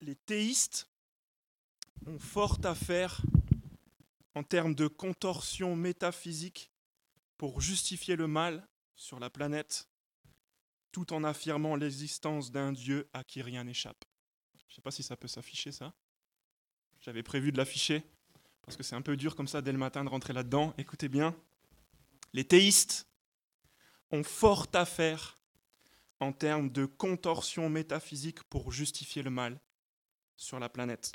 les théistes ont fort à faire en termes de contorsion métaphysique pour justifier le mal sur la planète, tout en affirmant l'existence d'un Dieu à qui rien n'échappe. Je ne sais pas si ça peut s'afficher ça. J'avais prévu de l'afficher, parce que c'est un peu dur comme ça dès le matin de rentrer là-dedans. Écoutez bien, les théistes ont fort à faire en termes de contorsion métaphysique pour justifier le mal sur la planète,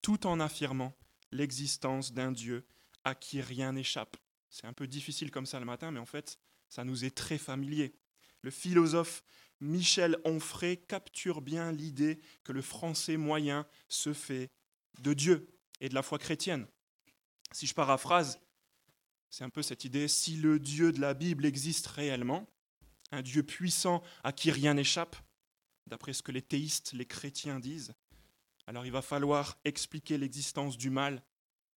tout en affirmant l'existence d'un Dieu à qui rien n'échappe. C'est un peu difficile comme ça le matin, mais en fait, ça nous est très familier. Le philosophe Michel Onfray capture bien l'idée que le français moyen se fait de Dieu et de la foi chrétienne. Si je paraphrase, c'est un peu cette idée, si le Dieu de la Bible existe réellement, un Dieu puissant à qui rien n'échappe, d'après ce que les théistes, les chrétiens disent, alors il va falloir expliquer l'existence du mal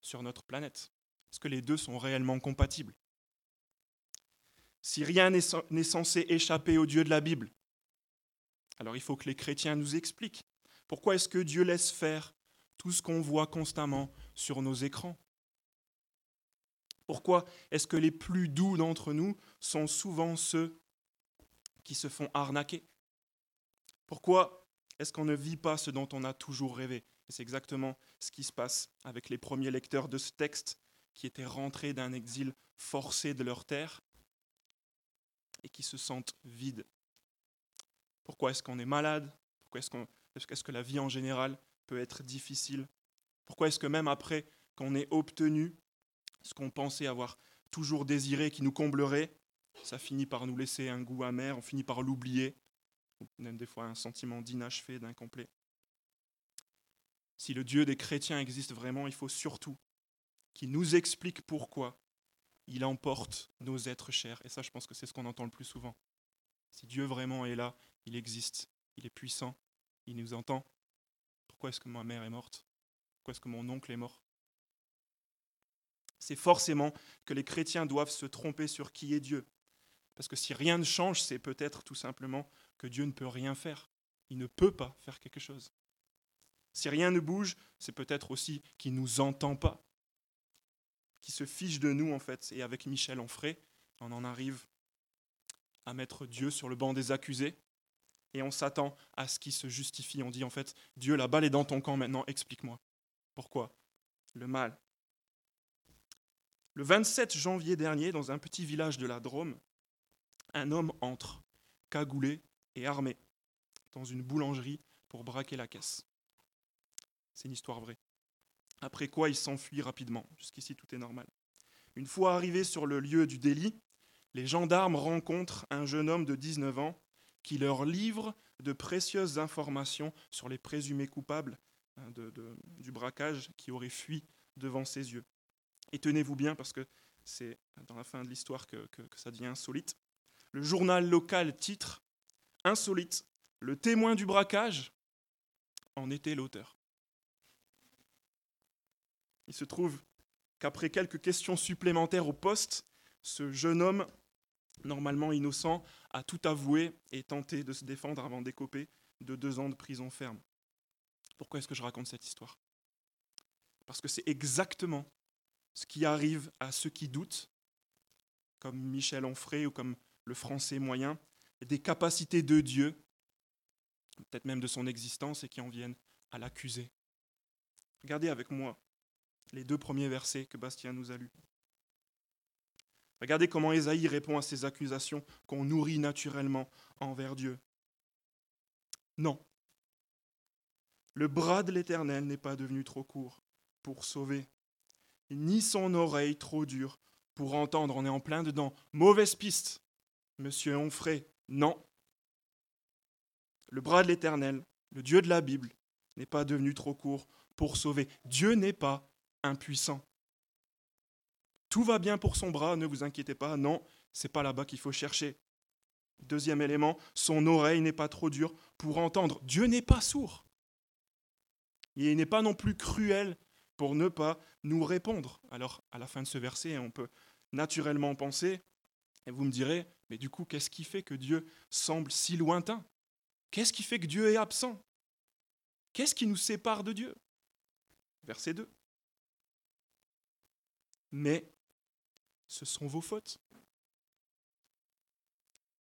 sur notre planète. Est-ce que les deux sont réellement compatibles? Si rien n'est censé échapper au Dieu de la Bible, alors il faut que les chrétiens nous expliquent. Pourquoi est-ce que Dieu laisse faire tout ce qu'on voit constamment sur nos écrans? Pourquoi est-ce que les plus doux d'entre nous sont souvent ceux qui se font arnaquer? Pourquoi est-ce qu'on ne vit pas ce dont on a toujours rêvé? C'est exactement ce qui se passe avec les premiers lecteurs de ce texte qui étaient rentrés d'un exil forcé de leur terre et qui se sentent vides. Pourquoi est-ce qu'on est malade? Pourquoi est-ce, que la vie en général peut être difficile? Pourquoi est-ce que même après qu'on ait obtenu ce qu'on pensait avoir toujours désiré, qui nous comblerait, ça finit par nous laisser un goût amer, on finit par l'oublier, ou même des fois un sentiment d'inachevé, d'incomplet. Si le Dieu des chrétiens existe vraiment, il faut surtout qu'il nous explique pourquoi il emporte nos êtres chers. Et ça, je pense que c'est ce qu'on entend le plus souvent. Si Dieu vraiment est là, il existe, il est puissant, il nous entend. Pourquoi est-ce que ma mère est morte? Pourquoi est-ce que mon oncle est mort? C'est forcément que les chrétiens doivent se tromper sur qui est Dieu. Parce que si rien ne change, c'est peut-être tout simplement que Dieu ne peut rien faire. Il ne peut pas faire quelque chose. Si rien ne bouge, c'est peut-être aussi qu'il ne nous entend pas, qu'il se fiche de nous en fait. Et avec Michel Onfray, on en arrive à mettre Dieu sur le banc des accusés et on s'attend à ce qu'il se justifie. On dit en fait, Dieu, la balle est dans ton camp maintenant, explique-moi. Pourquoi? Le mal. Le 27 janvier dernier, dans un petit village de la Drôme, un homme entre, cagoulé et armé, dans une boulangerie pour braquer la caisse. C'est une histoire vraie. Après quoi, il s'enfuit rapidement. Jusqu'ici, tout est normal. Une fois arrivé sur le lieu du délit, les gendarmes rencontrent un jeune homme de 19 ans qui leur livre de précieuses informations sur les présumés coupables hein, du braquage qui auraient fui devant ses yeux. Et tenez-vous bien parce que c'est dans la fin de l'histoire que, que ça devient insolite. Le journal local titre Insolite, le témoin du braquage en était l'auteur. Il se trouve qu'après quelques questions supplémentaires au poste, ce jeune homme, normalement innocent, a tout avoué et tenté de se défendre avant d'écoper de deux ans de prison ferme. Pourquoi est-ce que je raconte cette histoire? Parce que c'est exactement ce qui arrive à ceux qui doutent, comme Michel Onfray ou comme le français moyen, des capacités de Dieu, peut-être même de son existence, et qui en viennent à l'accuser. Regardez avec moi les deux premiers versets que Bastien nous a lus. Regardez comment Ésaïe répond à ces accusations qu'on nourrit naturellement envers Dieu. Non. Le bras de l'Éternel n'est pas devenu trop court pour sauver, ni son oreille trop dure pour entendre. On est en plein dedans. Mauvaise piste, monsieur Onfray. Non. Le bras de l'Éternel, le Dieu de la Bible, n'est pas devenu trop court pour sauver. Dieu n'est pas impuissant. Tout va bien pour son bras, ne vous inquiétez pas. Non, c'est pas là-bas qu'il faut chercher. Deuxième élément, son oreille n'est pas trop dure pour entendre. Dieu n'est pas sourd. il n'est pas non plus cruel pour ne pas nous répondre. Alors, à la fin de ce verset, on peut naturellement penser, et vous me direz, mais du coup, qu'est-ce qui fait que Dieu semble si lointain? Qu'est-ce qui fait que Dieu est absent? Qu'est-ce qui nous sépare de Dieu? Verset 2. Mais ce sont vos fautes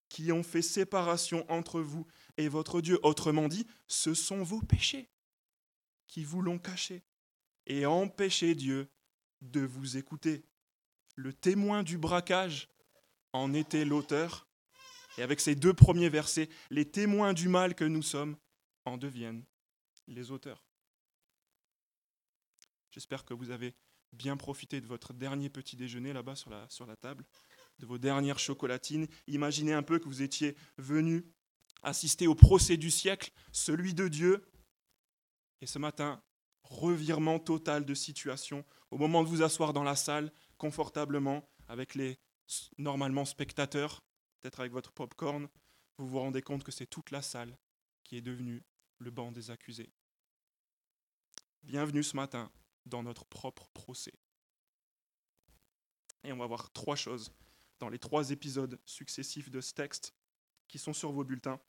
qui ont fait séparation entre vous et votre Dieu. Autrement dit, ce sont vos péchés qui vous l'ont caché et empêché Dieu de vous écouter. Le témoin du braquage en était l'auteur. Et avec ces deux premiers versets, les témoins du mal que nous sommes en deviennent les auteurs. J'espère que vous avez bien profité de votre dernier petit déjeuner là-bas sur la, sur la table, de vos dernières chocolatines. Imaginez un peu que vous étiez venu assister au procès du siècle, celui de Dieu. Et ce matin, revirement total de situation. Au moment de vous asseoir dans la salle, confortablement, avec les normalement spectateurs, peut-être avec votre pop-corn, vous vous rendez compte que c'est toute la salle qui est devenue le banc des accusés. Bienvenue ce matin dans notre propre procès. Et on va voir trois choses dans les trois épisodes successifs de ce texte qui sont sur vos bulletins.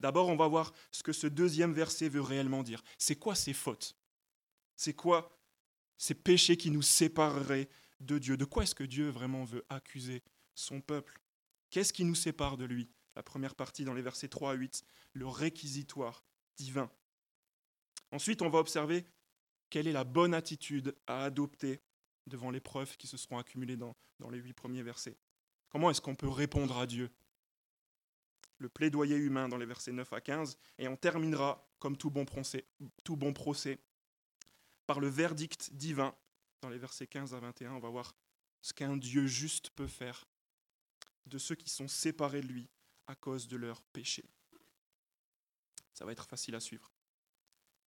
D'abord, on va voir ce que ce deuxième verset veut réellement dire. C'est quoi ces fautes? C'est quoi ces péchés qui nous sépareraient de Dieu De quoi est-ce que Dieu vraiment veut accuser son peuple? Qu'est-ce qui nous sépare de lui? La première partie dans les versets 3 à 8, le réquisitoire divin. Ensuite, on va observer quelle est la bonne attitude à adopter devant les preuves qui se seront accumulées dans, les huit premiers versets. Comment est-ce qu'on peut répondre à Dieu? Le plaidoyer humain dans les versets 9 à 15, et on terminera, comme tout bon tout bon procès par le verdict divin dans les versets 15 à 21. On va voir ce qu'un Dieu juste peut faire de ceux qui sont séparés de lui à cause de leurs péchés. Ça va être facile à suivre.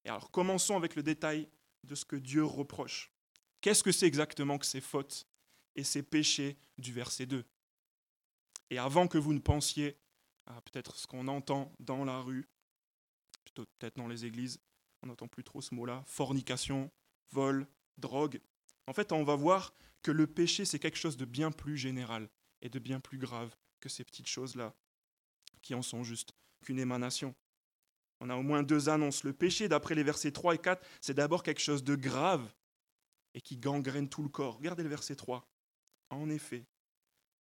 Et alors commençons avec le détail de ce que Dieu reproche. Qu'est-ce que c'est exactement que ces fautes et ces péchés du verset 2 Et avant que vous ne pensiez à peut-être ce qu'on entend dans la rue, plutôt peut-être dans les églises, on n'entend plus trop ce mot-là, fornication, vol, drogue. En fait, on va voir que le péché, c'est quelque chose de bien plus général et de bien plus grave que ces petites choses-là, qui en sont juste qu'une émanation. On a au moins deux annonces. Le péché, d'après les versets 3 et 4, c'est d'abord quelque chose de grave et qui gangrène tout le corps. Regardez le verset 3. En effet,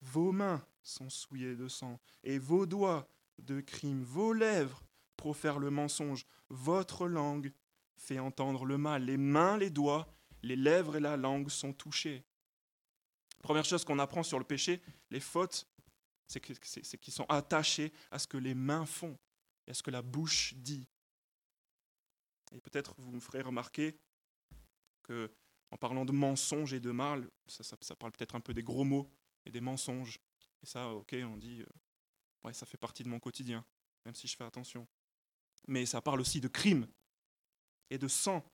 vos mains sont souillées de sang et vos doigts de crime, vos lèvres profèrent le mensonge, votre langue fait entendre le mal. Les mains, les doigts, les lèvres et la langue sont touchés. Première chose qu'on apprend sur le péché, les fautes, c'est qu'ils sont attachés à ce que les mains font et à ce que la bouche dit. Et peut-être vous me ferez remarquer que en parlant de mensonges et de mal, ça, parle peut-être un peu des gros mots et des mensonges. Et ça, ok, on dit, euh, ça fait partie de mon quotidien, même si je fais attention. Mais ça parle aussi de crime et de sang.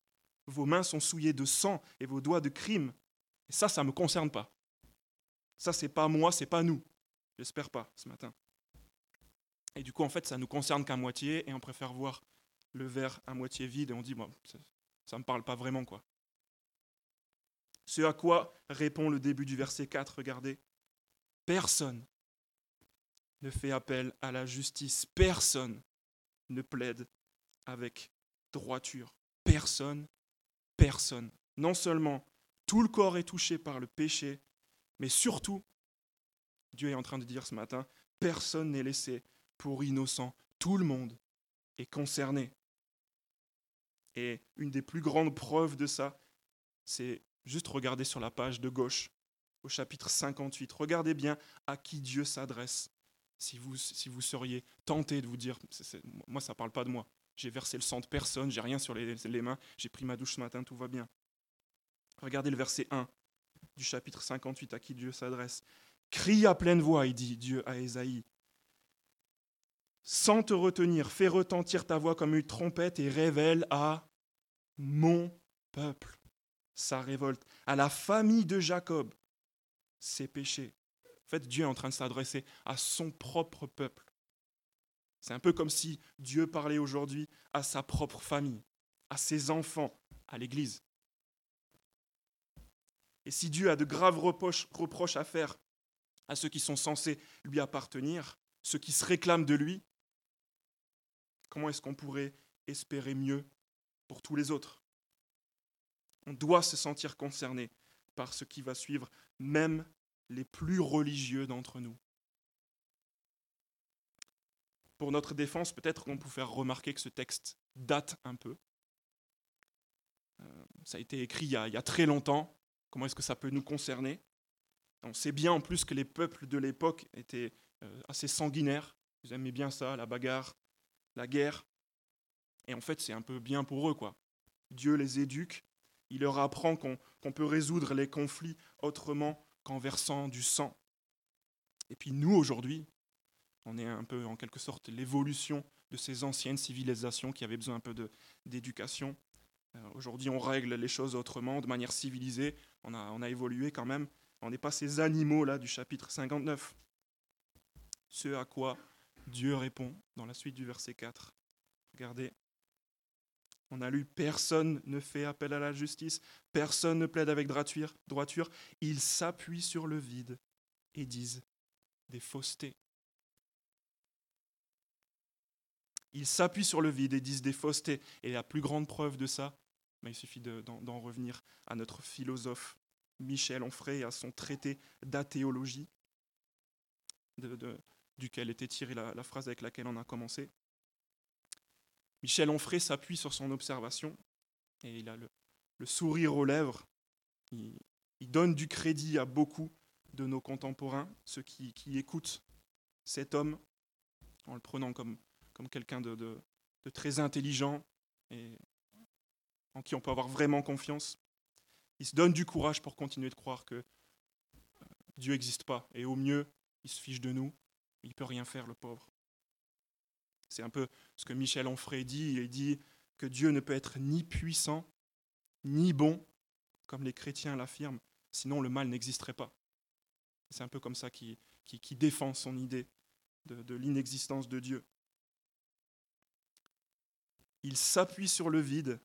Vos mains sont souillées de sang et vos doigts de crime. Et ça, ça ne me concerne pas. Ça, c'est pas moi, c'est pas nous. J'espère pas ce matin. Et du coup, en fait, ça nous concerne qu'à moitié et on préfère voir le verre à moitié vide et on dit, ça ne me parle pas vraiment, quoi. Ce à quoi répond le début du verset 4, regardez. Personne ne fait appel à la justice, personne ne plaide avec droiture. Personne, personne. Non seulement tout le corps est touché par le péché, mais surtout, Dieu est en train de dire ce matin, personne n'est laissé pour innocent. Tout le monde est concerné. Et une des plus grandes preuves de ça, c'est juste regarder sur la page de gauche, au chapitre 58. Regardez bien à qui Dieu s'adresse. Si vous, si vous seriez tenté de vous dire, moi ça ne parle pas de moi, j'ai versé le sang de personne, j'ai rien sur les, mains, j'ai pris ma douche ce matin, tout va bien. Regardez le verset 1 du chapitre 58 à qui Dieu s'adresse. Crie à pleine voix, il dit Dieu à Ésaïe. Sans te retenir, fais retentir ta voix comme une trompette et révèle à mon peuple sa révolte, à la famille de Jacob ses péchés. En fait, Dieu est en train de s'adresser à son propre peuple. C'est un peu comme si Dieu parlait aujourd'hui à sa propre famille, à ses enfants, à l'Église. Et si Dieu a de graves reproches, à faire à ceux qui sont censés lui appartenir, ceux qui se réclament de lui, comment est-ce qu'on pourrait espérer mieux pour tous les autres? On doit se sentir concerné par ce qui va suivre, même les plus religieux d'entre nous. Pour notre défense, peut-être qu'on peut faire remarquer que ce texte date un peu. Euh, ça a été écrit il y a, très longtemps. Comment est-ce que ça peut nous concerner? On sait bien en plus que les peuples de l'époque étaient euh, assez sanguinaires. Ils aimaient bien ça, la bagarre, la guerre. Et en fait, c'est un peu bien pour eux, quoi. Dieu les éduque, il leur apprend qu'on peut résoudre les conflits autrement qu'en versant du sang. Et puis nous, aujourd'hui, on est un peu en quelque sorte l'évolution de ces anciennes civilisations qui avaient besoin un peu d'éducation. Euh, aujourd'hui, on règle les choses autrement, de manière civilisée. On a, on a évolué quand même. On n'est pas ces animaux-là du chapitre 59. Ce à quoi Dieu répond dans la suite du verset 4. Regardez. On a lu Personne ne fait appel à la justice, personne ne plaide avec droiture. droiture. Ils s'appuient sur le vide et disent des faussetés. Ils s'appuient sur le vide et disent des faussetés. Et la plus grande preuve de ça, il suffit d'en revenir à notre philosophe Michel Onfray et à son traité d'athéologie, duquel était tirée la, phrase avec laquelle on a commencé. Michel Onfray s'appuie sur son observation et il a le, sourire aux lèvres. Il, donne du crédit à beaucoup de nos contemporains, ceux qui écoutent cet homme en le prenant comme, comme quelqu'un de, très intelligent et en qui on peut avoir vraiment confiance. Il se donne du courage pour continuer de croire que euh, Dieu n'existe pas. Et au mieux, il se fiche de nous. Il ne peut rien faire, le pauvre. C'est un peu ce que Michel Onfray dit. Il dit que Dieu ne peut être ni puissant, ni bon, comme les chrétiens l'affirment, sinon le mal n'existerait pas. C'est un peu comme ça qu'il qui, défend son idée de l'inexistence de Dieu. Ils s'appuient sur le vide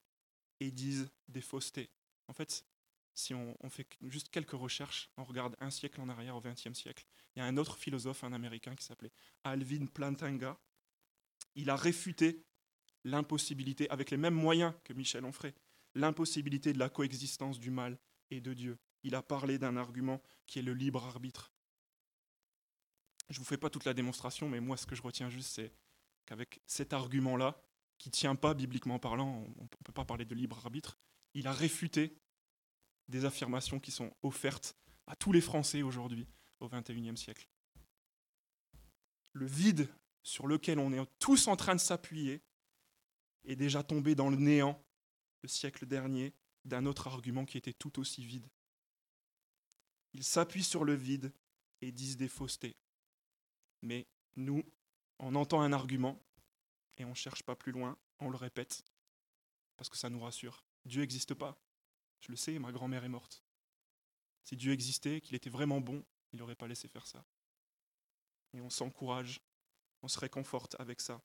et disent des faussetés. En fait, si on, fait juste quelques recherches, on regarde un siècle en arrière, au XXe siècle, il y a un autre philosophe, un Américain qui s'appelait Alvin Plantinga. Il a réfuté l'impossibilité, avec les mêmes moyens que Michel Onfray, l'impossibilité de la coexistence du mal et de Dieu. Il a parlé d'un argument qui est le libre arbitre. Je ne vous fais pas toute la démonstration, mais moi ce que je retiens juste, c'est qu'avec cet argument-là, qui ne tient pas bibliquement parlant, on ne peut pas parler de libre arbitre, il a réfuté des affirmations qui sont offertes à tous les Français aujourd'hui au XXIe siècle. Le vide sur lequel on est tous en train de s'appuyer est déjà tombé dans le néant le siècle dernier d'un autre argument qui était tout aussi vide. Ils s'appuient sur le vide et disent des faussetés. Mais nous, on entend un argument, et on ne cherche pas plus loin, on le répète, parce que ça nous rassure. Dieu n'existe pas. Je le sais, ma grand-mère est morte. Si Dieu existait, qu'il était vraiment bon, il n'aurait pas laissé faire ça. Et on s'encourage, on se réconforte avec ça.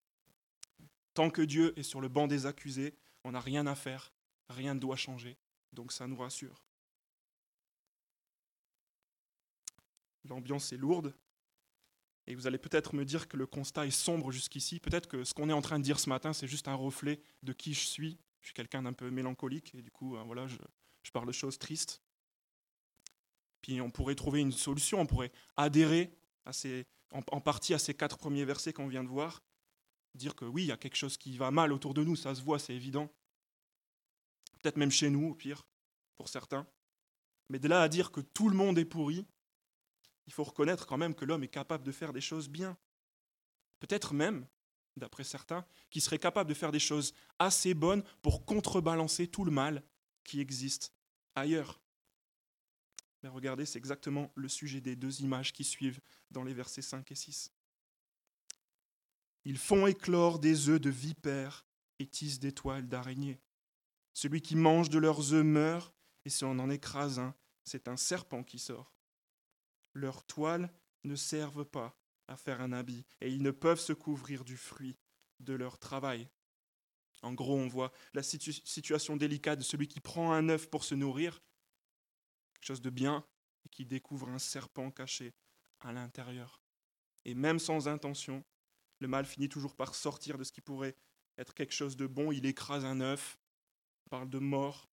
Tant que Dieu est sur le banc des accusés, on n'a rien à faire, rien ne doit changer, donc ça nous rassure. L'ambiance est lourde, et vous allez peut-être me dire que le constat est sombre jusqu'ici. Peut-être que ce qu'on est en train de dire ce matin, c'est juste un reflet de qui je suis. Je suis quelqu'un d'un peu mélancolique et du coup, euh, voilà, je, parle de choses tristes. Puis on pourrait trouver une solution, on pourrait adhérer ces, en, partie à ces quatre premiers versets qu'on vient de voir, dire que oui, il y a quelque chose qui va mal autour de nous, ça se voit, c'est évident. Peut-être même chez nous, au pire, pour certains. Mais de là à dire que tout le monde est pourri, il faut reconnaître quand même que l'homme est capable de faire des choses bien. Peut-être même, d'après certains, qu'il serait capable de faire des choses assez bonnes pour contrebalancer tout le mal qui existe ailleurs. Mais regardez, c'est exactement le sujet des deux images qui suivent dans les versets 5 et 6. Ils font éclore des œufs de vipères et tissent des toiles d'araignées. Celui qui mange de leurs œufs meurt, et si on en écrase un, c'est un serpent qui sort leurs toiles ne servent pas à faire un habit, et ils ne peuvent se couvrir du fruit de leur travail. En gros, on voit la situation délicate de celui qui prend un œuf pour se nourrir, quelque chose de bien, et qui découvre un serpent caché à l'intérieur. Et même sans intention, le mal finit toujours par sortir de ce qui pourrait être quelque chose de bon, il écrase un œuf, parle de mort.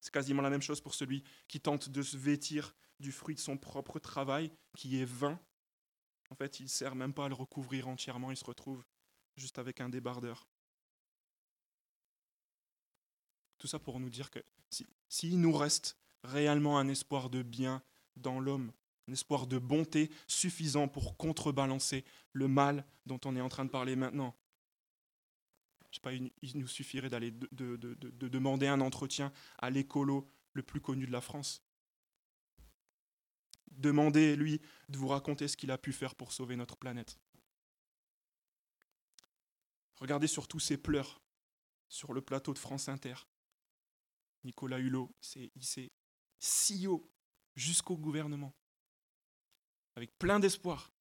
C'est quasiment la même chose pour celui qui tente de se vêtir du fruit de son propre travail, qui est vain. En fait, il ne sert même pas à le recouvrir entièrement, il se retrouve juste avec un débardeur. Tout ça pour nous dire que s'il nous reste réellement un espoir de bien dans l'homme, un espoir de bonté suffisant pour contrebalancer le mal dont on est en train de parler maintenant. Il nous suffirait d'aller de, de, demander un entretien à l'écolo le plus connu de la France. Demandez, lui, de vous raconter ce qu'il a pu faire pour sauver notre planète. Regardez surtout ses pleurs sur le plateau de France Inter. Nicolas Hulot s'est hissé si haut jusqu'au gouvernement avec plein d'espoir,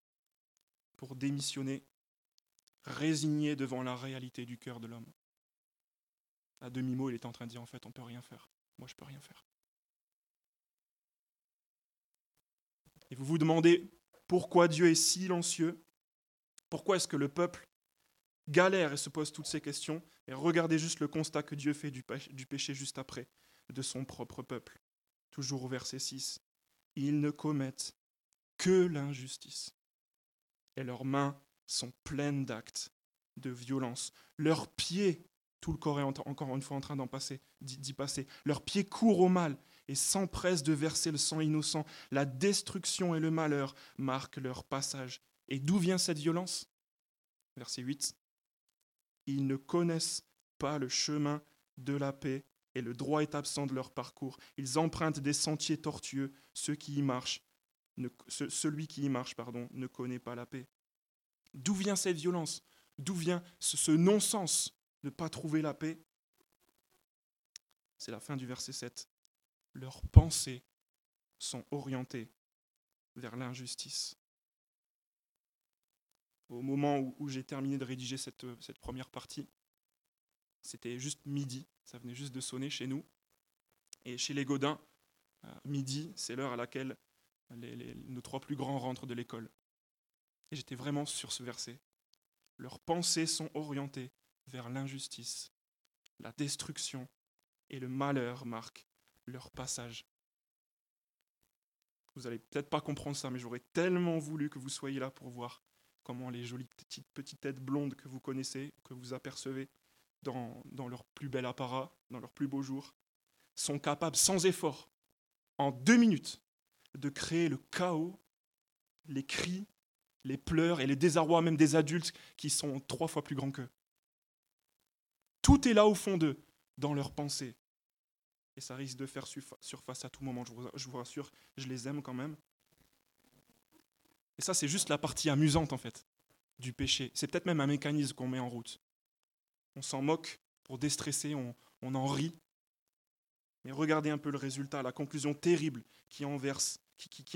pour démissionner, résigné devant la réalité du cœur de l'homme. À demi-mot, il est en train de dire en fait, on ne peut rien faire. Moi, je ne peux rien faire. Et vous vous demandez pourquoi Dieu est silencieux, pourquoi est-ce que le peuple galère et se pose toutes ces questions, et regardez juste le constat que Dieu fait du péché juste après, de son propre peuple. Toujours au verset 6. Ils ne commettent que l'injustice. Et leurs mains sont pleines d'actes de violence. Leurs pieds, tout le corps est encore une fois en train d'en passer, d'y passer. Leurs pieds courent au mal et s'empressent de verser le sang innocent. La destruction et le malheur marquent leur passage. Et d'où vient cette violence? Verset 8. Ils ne connaissent pas le chemin de la paix et le droit est absent de leur parcours. Ils empruntent des sentiers tortueux. Celui qui y marche pardon, ne connaît pas la paix. D'où vient cette violence? D'où vient ce, non-sens? De ne pas trouver la paix? C'est la fin du verset 7. Leurs pensées sont orientées vers l'injustice. Au moment où, j'ai terminé de rédiger cette, première partie, c'était juste midi, ça venait juste de sonner chez nous. Et chez les Godins, euh, midi, c'est l'heure à laquelle nos trois plus grands rentrent de l'école. Et j'étais vraiment sur ce verset. Leurs pensées sont orientées vers l'injustice, la destruction et le malheur marquent leur passage. Vous n'allez peut-être pas comprendre ça, mais j'aurais tellement voulu que vous soyez là pour voir comment les jolies petites, petites têtes blondes que vous connaissez, que vous apercevez dans, leur plus bel apparat, dans leur plus beau jour, sont capables sans effort, en deux minutes, de créer le chaos, les cris, les pleurs et les désarrois même des adultes qui sont trois fois plus grands qu'eux. Tout est là au fond d'eux, dans leurs pensées. Et ça risque de faire surface à tout moment, je vous rassure, je les aime quand même. Et ça, c'est juste la partie amusante, en fait, du péché. C'est peut-être même un mécanisme qu'on met en route. On s'en moque pour déstresser, on, en rit. Mais regardez un peu le résultat, la conclusion terrible qui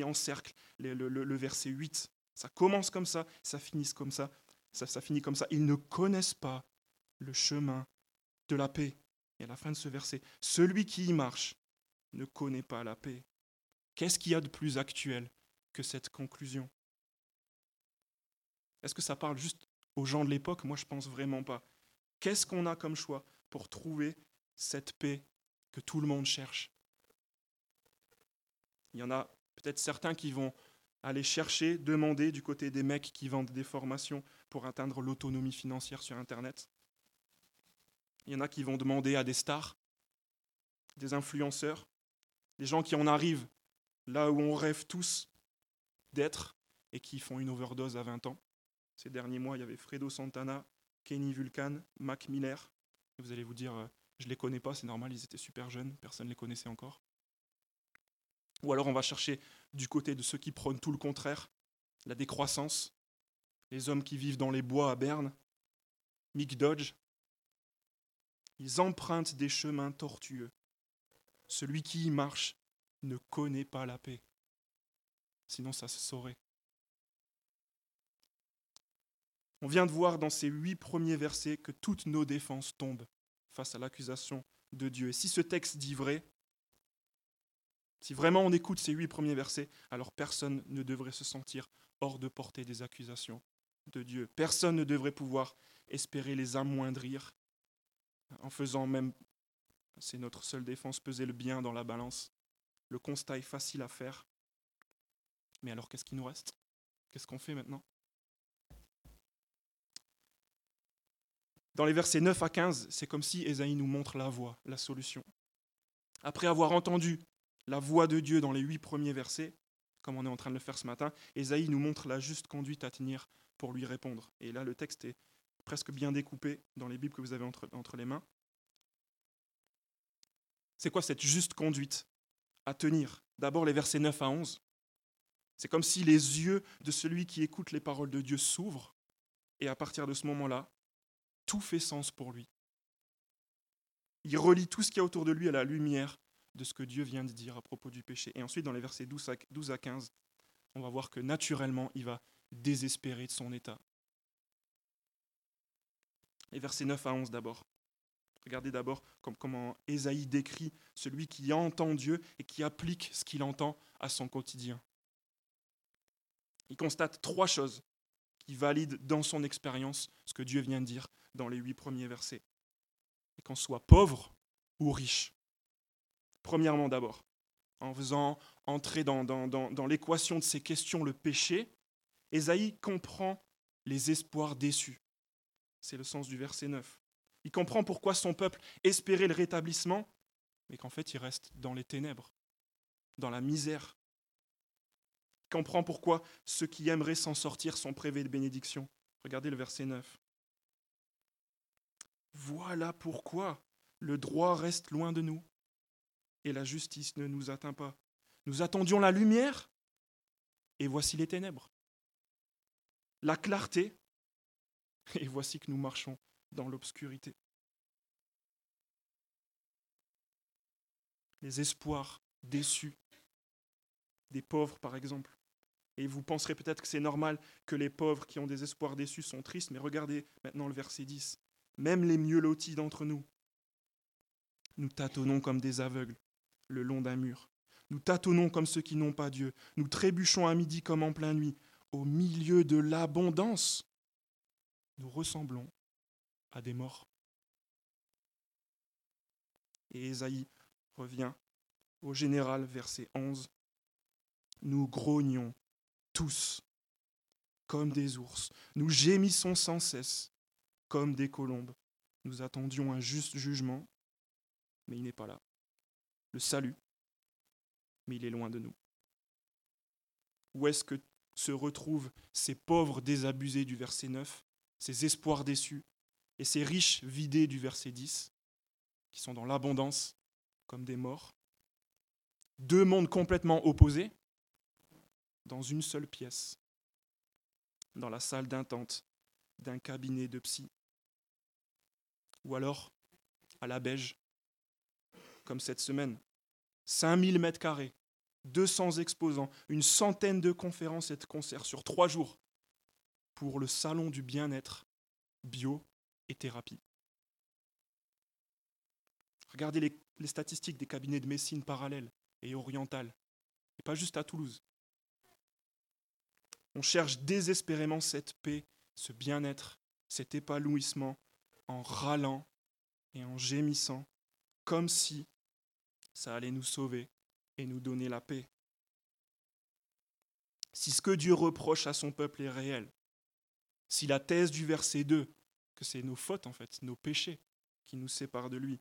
encercle le, verset 8. Ça commence comme ça, ça finit comme ça, ça, finit comme ça. Ils ne connaissent pas le chemin de la paix. Et à la fin de ce verset, celui qui y marche ne connaît pas la paix. Qu'est-ce qu'il y a de plus actuel que cette conclusion? Est-ce que ça parle juste aux gens de l'époque? Moi, je pense vraiment pas. Qu'est-ce qu'on a comme choix pour trouver cette paix que tout le monde cherche? Il y en a Peut-être certains qui vont aller chercher, demander du côté des mecs qui vendent des formations pour atteindre l'autonomie financière sur Internet. Il y en a qui vont demander à des stars, des influenceurs, des gens qui en arrivent là où on rêve tous d'être et qui font une overdose à 20 ans. Ces derniers mois, il y avait Fredo Santana, Kenny Vulcan, Mac Miller. vous allez vous dire, euh, je ne les connais pas, c'est normal, ils étaient super jeunes, personne ne les connaissait encore. Ou alors on va chercher du côté de ceux qui prônent tout le contraire, la décroissance, les hommes qui vivent dans les bois à Berne, Mick Dodge. Ils empruntent des chemins tortueux. Celui qui y marche ne connaît pas la paix. Sinon ça se saurait. On vient de voir dans ces huit premiers versets que toutes nos défenses tombent face à l'accusation de Dieu. Et si ce texte dit vrai, si vraiment on écoute ces huit premiers versets, alors personne ne devrait se sentir hors de portée des accusations de Dieu. Personne ne devrait pouvoir espérer les amoindrir, en faisant même, c'est notre seule défense, peser le bien dans la balance. Le constat est facile à faire. Mais alors qu'est-ce qui nous reste? Qu'est-ce qu'on fait maintenant? Dans les versets 9 à 15, c'est comme si Ésaïe nous montre la voie, la solution. Après avoir entendu la voix de Dieu dans les huit premiers versets, comme on est en train de le faire ce matin, Ésaïe nous montre la juste conduite à tenir pour lui répondre. Et là, le texte est presque bien découpé dans les Bibles que vous avez entre, entre les mains. C'est quoi cette juste conduite à tenir? D'abord les versets 9 à 11. C'est comme si les yeux de celui qui écoute les paroles de Dieu s'ouvrent, et à partir de ce moment-là, tout fait sens pour lui. Il relie tout ce qu'il y a autour de lui à la lumière de ce que Dieu vient de dire à propos du péché. Et ensuite, dans les versets 12 à 15, on va voir que naturellement, il va désespérer de son état. Les versets 9 à 11 d'abord. Regardez d'abord comment Ésaïe décrit celui qui entend Dieu et qui applique ce qu'il entend à son quotidien. Il constate trois choses qui valident dans son expérience ce que Dieu vient de dire dans les huit premiers versets. Et qu'on soit pauvre ou riche. Premièrement d'abord, en faisant entrer dans, l'équation de ces questions le péché, Ésaïe comprend les espoirs déçus. C'est le sens du verset 9. Il comprend pourquoi son peuple espérait le rétablissement, mais qu'en fait il reste dans les ténèbres, dans la misère. Il comprend pourquoi ceux qui aimeraient s'en sortir sont privés de bénédiction. Regardez le verset 9. Voilà pourquoi le droit reste loin de nous et la justice ne nous atteint pas. Nous attendions la lumière et voici les ténèbres. La clarté et voici que nous marchons dans l'obscurité. Les espoirs déçus des pauvres, par exemple. Et vous penserez peut-être que c'est normal que les pauvres qui ont des espoirs déçus sont tristes, mais regardez maintenant le verset 10 même les mieux lotis d'entre nous. Nous tâtonnons comme des aveugles le long d'un mur. Nous tâtonnons comme ceux qui n'ont pas Dieu. Nous trébuchons à midi comme en pleine nuit. Au milieu de l'abondance, nous ressemblons à des morts. Et Ésaïe revient au général, verset 11. Nous grognons tous comme des ours. Nous gémissons sans cesse comme des colombes. Nous attendions un juste jugement, mais il n'est pas là. Le salut, mais il est loin de nous. Où est-ce que se retrouvent ces pauvres désabusés du verset 9, ces espoirs déçus, et ces riches vidés du verset 10, qui sont dans l'abondance comme des morts? Deux mondes complètement opposés, dans une seule pièce, dans la salle d'intente d'un cabinet de psy. Ou alors à la Beige, comme cette semaine. 5000 mètres carrés, 200 exposants, une centaine de conférences et de concerts sur trois jours pour le salon du bien-être, bio et thérapie. Regardez les, les, statistiques des cabinets de médecine parallèles et orientales, et pas juste à Toulouse. On cherche désespérément cette paix, ce bien-être, cet épanouissement en râlant et en gémissant, comme si ça allait nous sauver et nous donner la paix. Si ce que Dieu reproche à son peuple est réel, si la thèse du verset 2, que c'est nos fautes en fait, nos péchés qui nous séparent de lui,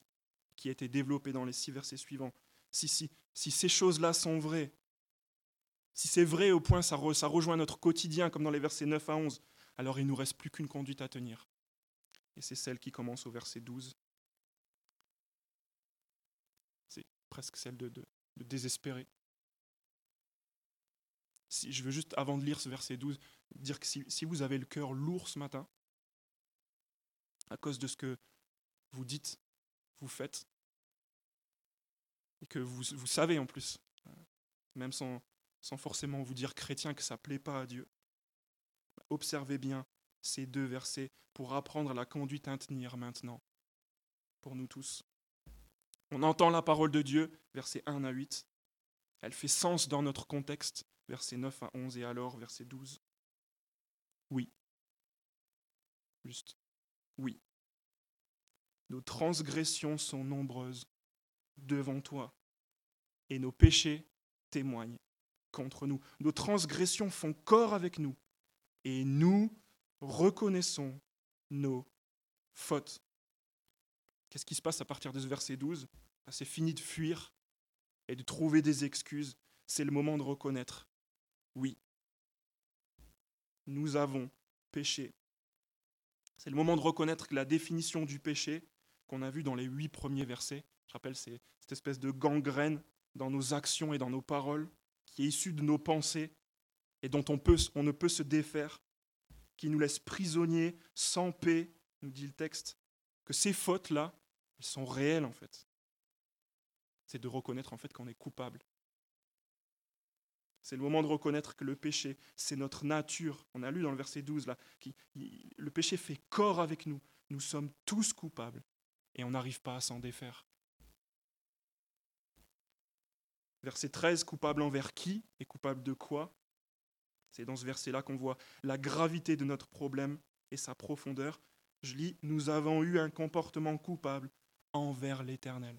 qui a été développée dans les six versets suivants, si, si, si ces choses-là sont vraies, si c'est vrai au point ça, ça rejoint notre quotidien comme dans les versets 9 à 11, alors il ne nous reste plus qu'une conduite à tenir et c'est celle qui commence au verset 12. C'est presque celle de, de, désespérer. Si, je veux juste, avant de lire ce verset 12, dire que si, vous avez le cœur lourd ce matin, à cause de ce que vous dites, vous faites, et que vous, savez en plus, même sans, sans forcément vous dire chrétien que ça ne plaît pas à Dieu, observez bien ces deux versets pour apprendre la conduite à tenir maintenant, pour nous tous. On entend la parole de Dieu, versets 1 à 8. Elle fait sens dans notre contexte, versets 9 à 11 et alors, verset 12. Oui. Juste. Oui. Nos transgressions sont nombreuses devant toi, et nos péchés témoignent contre nous. Nos transgressions font corps avec nous, et nous reconnaissons nos fautes. Qu'est-ce qui se passe à partir de ce verset 12 ben, C'est fini de fuir et de trouver des excuses. C'est le moment de reconnaître. Oui, nous avons péché. C'est le moment de reconnaître que la définition du péché qu'on a vu dans les huit premiers versets, je rappelle, c'est cette espèce de gangrène dans nos actions et dans nos paroles, qui est issue de nos pensées et dont on ne peut se défaire, qui nous laisse prisonniers, sans paix, nous dit le texte, que ces fautes-là, elles sont réelles en fait. C'est de reconnaître en fait qu'on est coupable. C'est le moment de reconnaître que le péché, c'est notre nature. On a lu dans le verset 12 là, le péché fait corps avec nous. Nous sommes tous coupables et on n'arrive pas à s'en défaire. Verset 13, coupable envers qui et coupable de quoi? C'est dans ce verset-là qu'on voit la gravité de notre problème et sa profondeur. Je lis, nous avons eu un comportement coupable envers l'Éternel.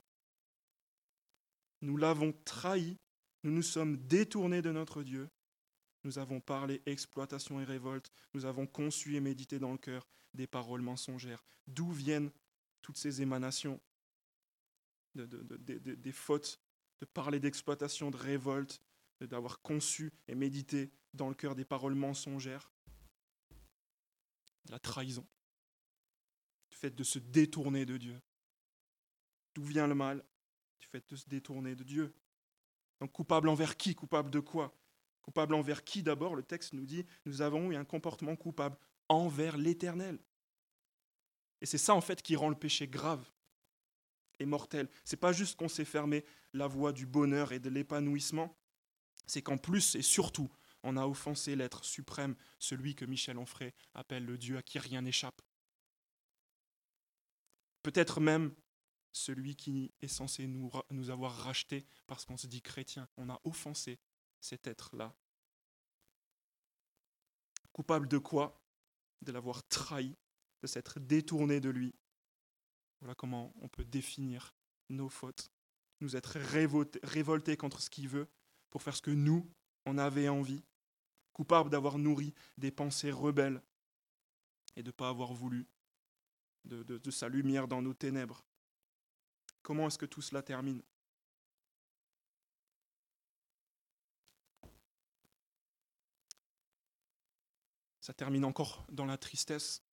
Nous l'avons trahi, nous nous sommes détournés de notre Dieu, nous avons parlé exploitation et révolte, nous avons conçu et médité dans le cœur des paroles mensongères. D'où viennent toutes ces émanations des fautes, de parler d'exploitation, de révolte, d'avoir conçu et médité dans le cœur des paroles mensongères, de la trahison, du fait de se détourner de Dieu. D'où vient le mal Du fait de se détourner de Dieu. Donc coupable envers qui? Coupable de quoi? Coupable envers qui d'abord? Le texte nous dit, nous avons eu un comportement coupable envers l'Éternel. Et c'est ça en fait qui rend le péché grave et mortel. C'est pas juste qu'on s'est fermé la voie du bonheur et de l'épanouissement, c'est qu'en plus et surtout, on a offensé l'être suprême, celui que Michel Onfray appelle le Dieu à qui rien n'échappe. Peut-être même celui qui est censé nous, avoir rachetés parce qu'on se dit chrétien. On a offensé cet être-là. Coupable de quoi? De l'avoir trahi, de s'être détourné de lui. Voilà comment on peut définir nos fautes. Nous être révoltés contre ce qu'il veut pour faire ce que nous, on avait envie. Coupable d'avoir nourri des pensées rebelles et de ne pas avoir voulu de sa lumière dans nos ténèbres. Comment est-ce que tout cela termine? Ça termine encore dans la tristesse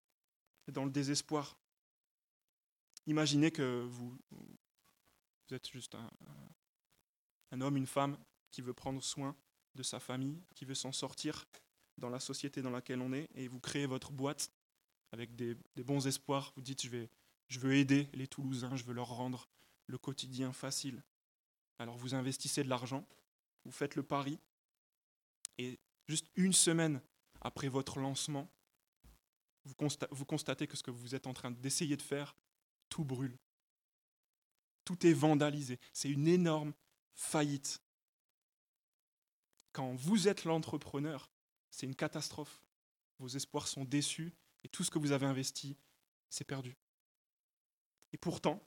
et dans le désespoir. Imaginez que vous, êtes juste un, homme, une femme qui veut prendre soin de sa famille, qui veut s'en sortir dans la société dans laquelle on est, et vous créez votre boîte avec des bons espoirs. Vous dites, je, vais, je veux aider les Toulousains, je veux leur rendre le quotidien facile. Alors vous investissez de l'argent, vous faites le pari, et juste une semaine après votre lancement, vous, constatez que ce que vous êtes en train d'essayer de faire, tout brûle. Tout est vandalisé. C'est une énorme faillite. Quand vous êtes l'entrepreneur, c'est une catastrophe. Vos espoirs sont déçus et tout ce que vous avez investi, c'est perdu. Et pourtant,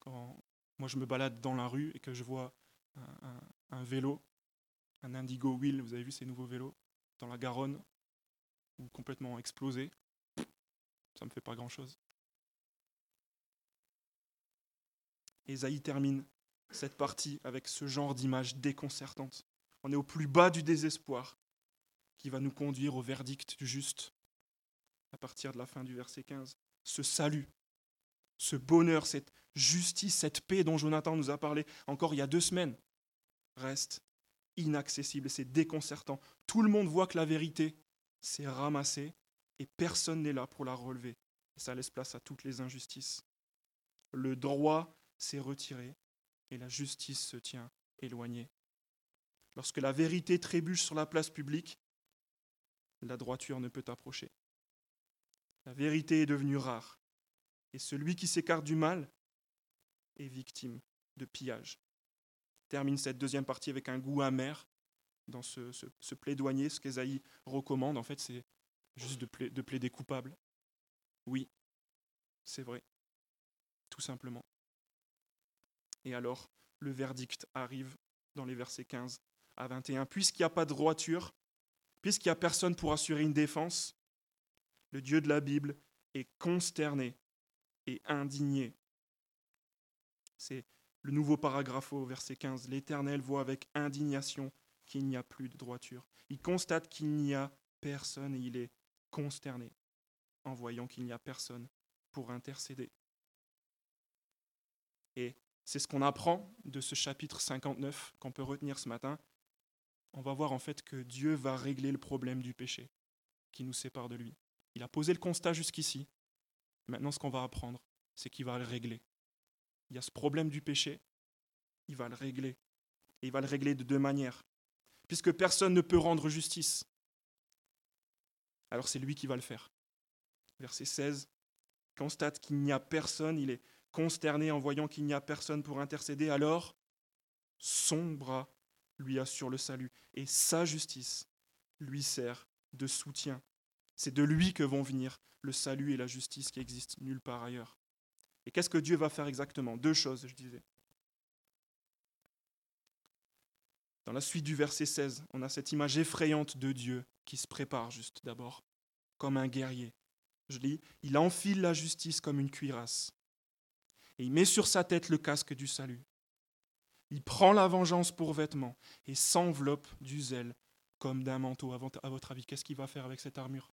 quand moi je me balade dans la rue et que je vois un, vélo, un Indigo Wheel, vous avez vu ces nouveaux vélos, dans la Garonne, ou complètement explosé, ça ne me fait pas grand-chose. Esaïe termine cette partie avec ce genre d'image déconcertante. On est au plus bas du désespoir qui va nous conduire au verdict du juste à partir de la fin du verset 15. Ce salut, ce bonheur, cette justice, cette paix dont Jonathan nous a parlé encore il y a deux semaines, reste inaccessible, c'est déconcertant. Tout le monde voit que la vérité s'est ramassée et personne n'est là pour la relever. Ça laisse place à toutes les injustices. Le droit s'est retiré et la justice se tient éloignée. Lorsque la vérité trébuche sur la place publique, la droiture ne peut approcher. La vérité est devenue rare et celui qui s'écarte du mal est victime de pillage. Termine cette deuxième partie avec un goût amer dans ce, ce, plaidoyer, ce qu'Ésaïe recommande, en fait, c'est juste de, de plaider coupable. Oui, c'est vrai, tout simplement. Et alors, le verdict arrive dans les versets 15 à 21. Puisqu'il n'y a pas de droiture, puisqu'il n'y a personne pour assurer une défense, le Dieu de la Bible est consterné et indigné. C'est le nouveau paragraphe au verset 15. L'Éternel voit avec indignation qu'il n'y a plus de droiture. Il constate qu'il n'y a personne et il est consterné en voyant qu'il n'y a personne pour intercéder. Et c'est ce qu'on apprend de ce chapitre 59 qu'on peut retenir ce matin. On va voir en fait que Dieu va régler le problème du péché qui nous sépare de lui. Il a posé le constat jusqu'ici. Maintenant, ce qu'on va apprendre, c'est qu'il va le régler. Il y a ce problème du péché, il va le régler. Et il va le régler de deux manières. Puisque personne ne peut rendre justice, alors c'est lui qui va le faire. Verset 16, constate qu'il n'y a personne, il est consterné en voyant qu'il n'y a personne pour intercéder, alors son bras lui assure le salut et sa justice lui sert de soutien. C'est de lui que vont venir le salut et la justice qui existent nulle part ailleurs. Et qu'est-ce que Dieu va faire exactement? Deux choses, je disais. Dans la suite du verset 16, on a cette image effrayante de Dieu qui se prépare juste d'abord, comme un guerrier. Je lis, il enfile la justice comme une cuirasse, et il met sur sa tête le casque du salut. Il prend la vengeance pour vêtement et s'enveloppe du zèle comme d'un manteau. À votre avis, qu'est-ce qu'il va faire avec cette armure?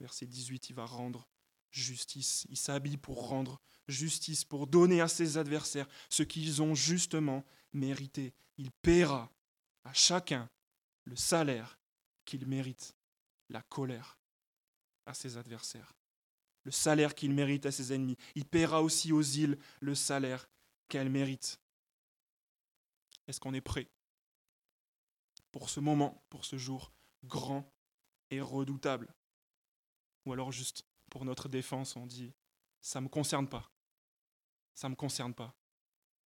Verset 18, il va rendre justice. Il s'habille pour rendre justice, pour donner à ses adversaires ce qu'ils ont justement mérité. Il paiera à chacun le salaire qu'il mérite, la colère à ses adversaires, le salaire qu'il mérite à ses ennemis. Il paiera aussi aux îles le salaire qu'elles méritent. Est-ce qu'on est prêt pour ce moment, pour ce jour grand et redoutable? Ou alors juste pour notre défense, on dit ça ne me concerne pas. Ça ne me concerne pas.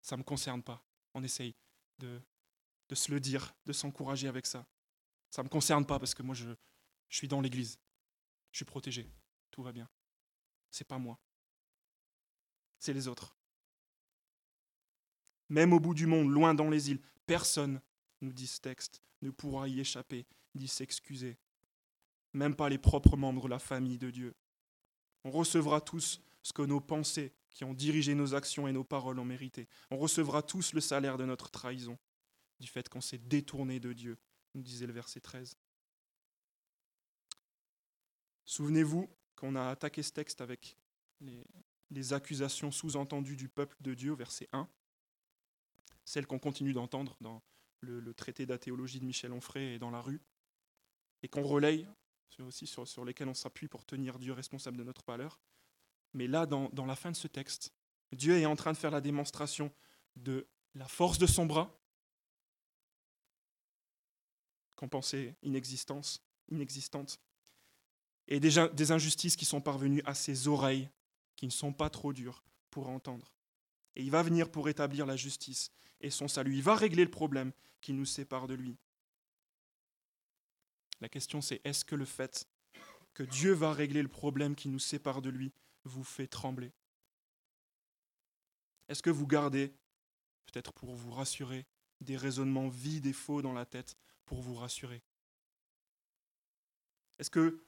Ça ne me concerne pas. On essaye de, se le dire, de s'encourager avec ça. Ça ne me concerne pas parce que moi, je, je suis dans l'église. Je suis protégé. Tout va bien. C'est pas moi. C'est les autres. Même au bout du monde, loin dans les îles, personne, nous dit ce texte, ne pourra y échapper, ni s'excuser. Même pas les propres membres de la famille de Dieu. On recevra tous ce que nos pensées qui ont dirigé nos actions et nos paroles ont mérité. On recevra tous le salaire de notre trahison, du fait qu'on s'est détourné de Dieu, nous disait le verset 13. Souvenez-vous qu'on a attaqué ce texte avec les, accusations sous-entendues du peuple de Dieu, verset 1, celles qu'on continue d'entendre dans le, traité d'athéologie de Michel Onfray et dans la rue, et qu'on relaye aussi sur, lesquels on s'appuie pour tenir Dieu responsable de notre valeur. Mais là, dans, la fin de ce texte, Dieu est en train de faire la démonstration de la force de son bras, qu'on pensait inexistence, inexistante, et des, des injustices qui sont parvenues à ses oreilles, qui ne sont pas trop dures pour entendre. Et il va venir pour établir la justice et son salut. Il va régler le problème qui nous sépare de lui. La question c'est est-ce que le fait que Dieu va régler le problème qui nous sépare de lui vous fait trembler? Est-ce que vous gardez, peut-être pour vous rassurer, des raisonnements vides et faux dans la tête pour vous rassurer? Est-ce que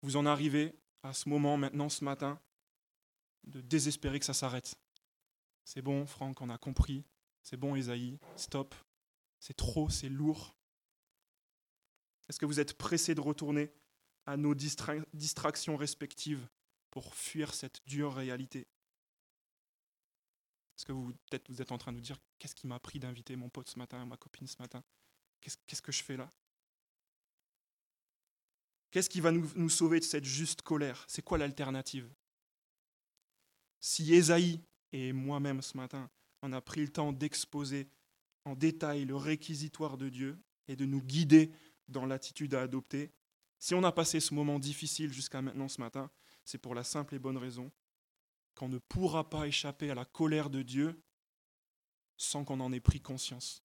vous en arrivez à ce moment maintenant, ce matin, de désespérer que ça s'arrête? C'est bon, Franck, on a compris. C'est bon, Esaïe, stop. C'est trop, c'est lourd. Est-ce que vous êtes pressé de retourner à nos distractions respectives pour fuir cette dure réalité? Est-ce que vous, êtes en train de vous dire qu'est-ce qui m'a pris d'inviter mon pote ce matin, ma copine ce matin? Qu'est-ce que je fais là? Qu'est-ce qui va nous, nous, sauver de cette juste colère? C'est quoi l'alternative? Si Esaïe et moi-même ce matin, on a pris le temps d'exposer en détail le réquisitoire de Dieu et de nous guider dans l'attitude à adopter. Si on a passé ce moment difficile jusqu'à maintenant ce matin, c'est pour la simple et bonne raison qu'on ne pourra pas échapper à la colère de Dieu sans qu'on en ait pris conscience.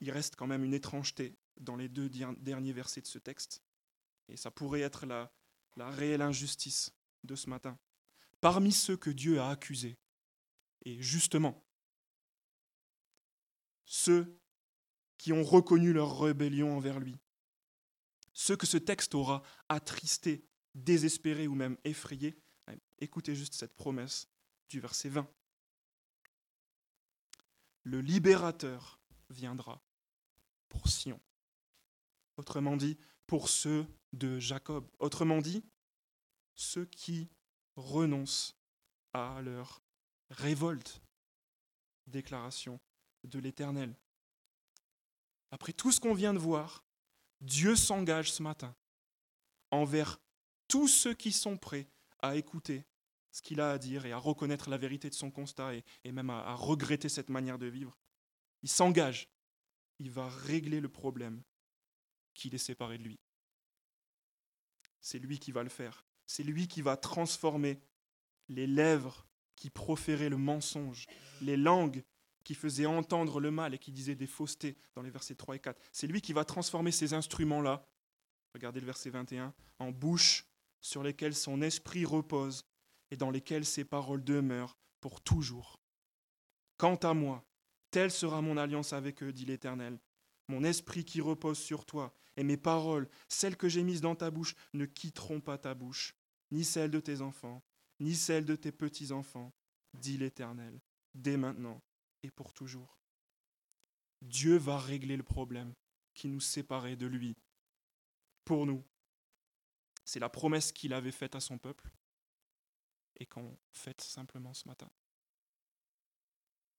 Il reste quand même une étrangeté dans les deux derniers versets de ce texte, et ça pourrait être la, la réelle injustice de ce matin. Parmi ceux que Dieu a accusés, et justement, ceux qui ont reconnu leur rébellion envers lui, ceux que ce texte aura attristés, désespérés ou même effrayés, écoutez juste cette promesse du verset 20. Le libérateur viendra pour Sion. Autrement dit, pour ceux de Jacob. Autrement dit, ceux qui renoncent à leur révolte. Déclaration de l'Éternel. Après tout ce qu'on vient de voir, Dieu s'engage ce matin envers tous ceux qui sont prêts à écouter ce qu'il a à dire et à reconnaître la vérité de son constat et, même à, regretter cette manière de vivre. Il s'engage. Il va régler le problème qui les séparé de lui. C'est lui qui va le faire. C'est lui qui va transformer les lèvres qui proféraient le mensonge, les langues qui faisaient entendre le mal et qui disaient des faussetés dans les versets 3 et 4. C'est lui qui va transformer ces instruments-là, regardez le verset 21, en bouches sur lesquelles son esprit repose et dans lesquelles ses paroles demeurent pour toujours. Quant à moi, telle sera mon alliance avec eux, dit l'Éternel. Mon esprit qui repose sur toi, et mes paroles, celles que j'ai mises dans ta bouche, ne quitteront pas ta bouche, ni celles de tes enfants, ni celles de tes petits-enfants, dit l'Éternel, dès maintenant et pour toujours. Dieu va régler le problème qui nous séparait de lui. Pour nous, c'est la promesse qu'il avait faite à son peuple et qu'on fête simplement ce matin.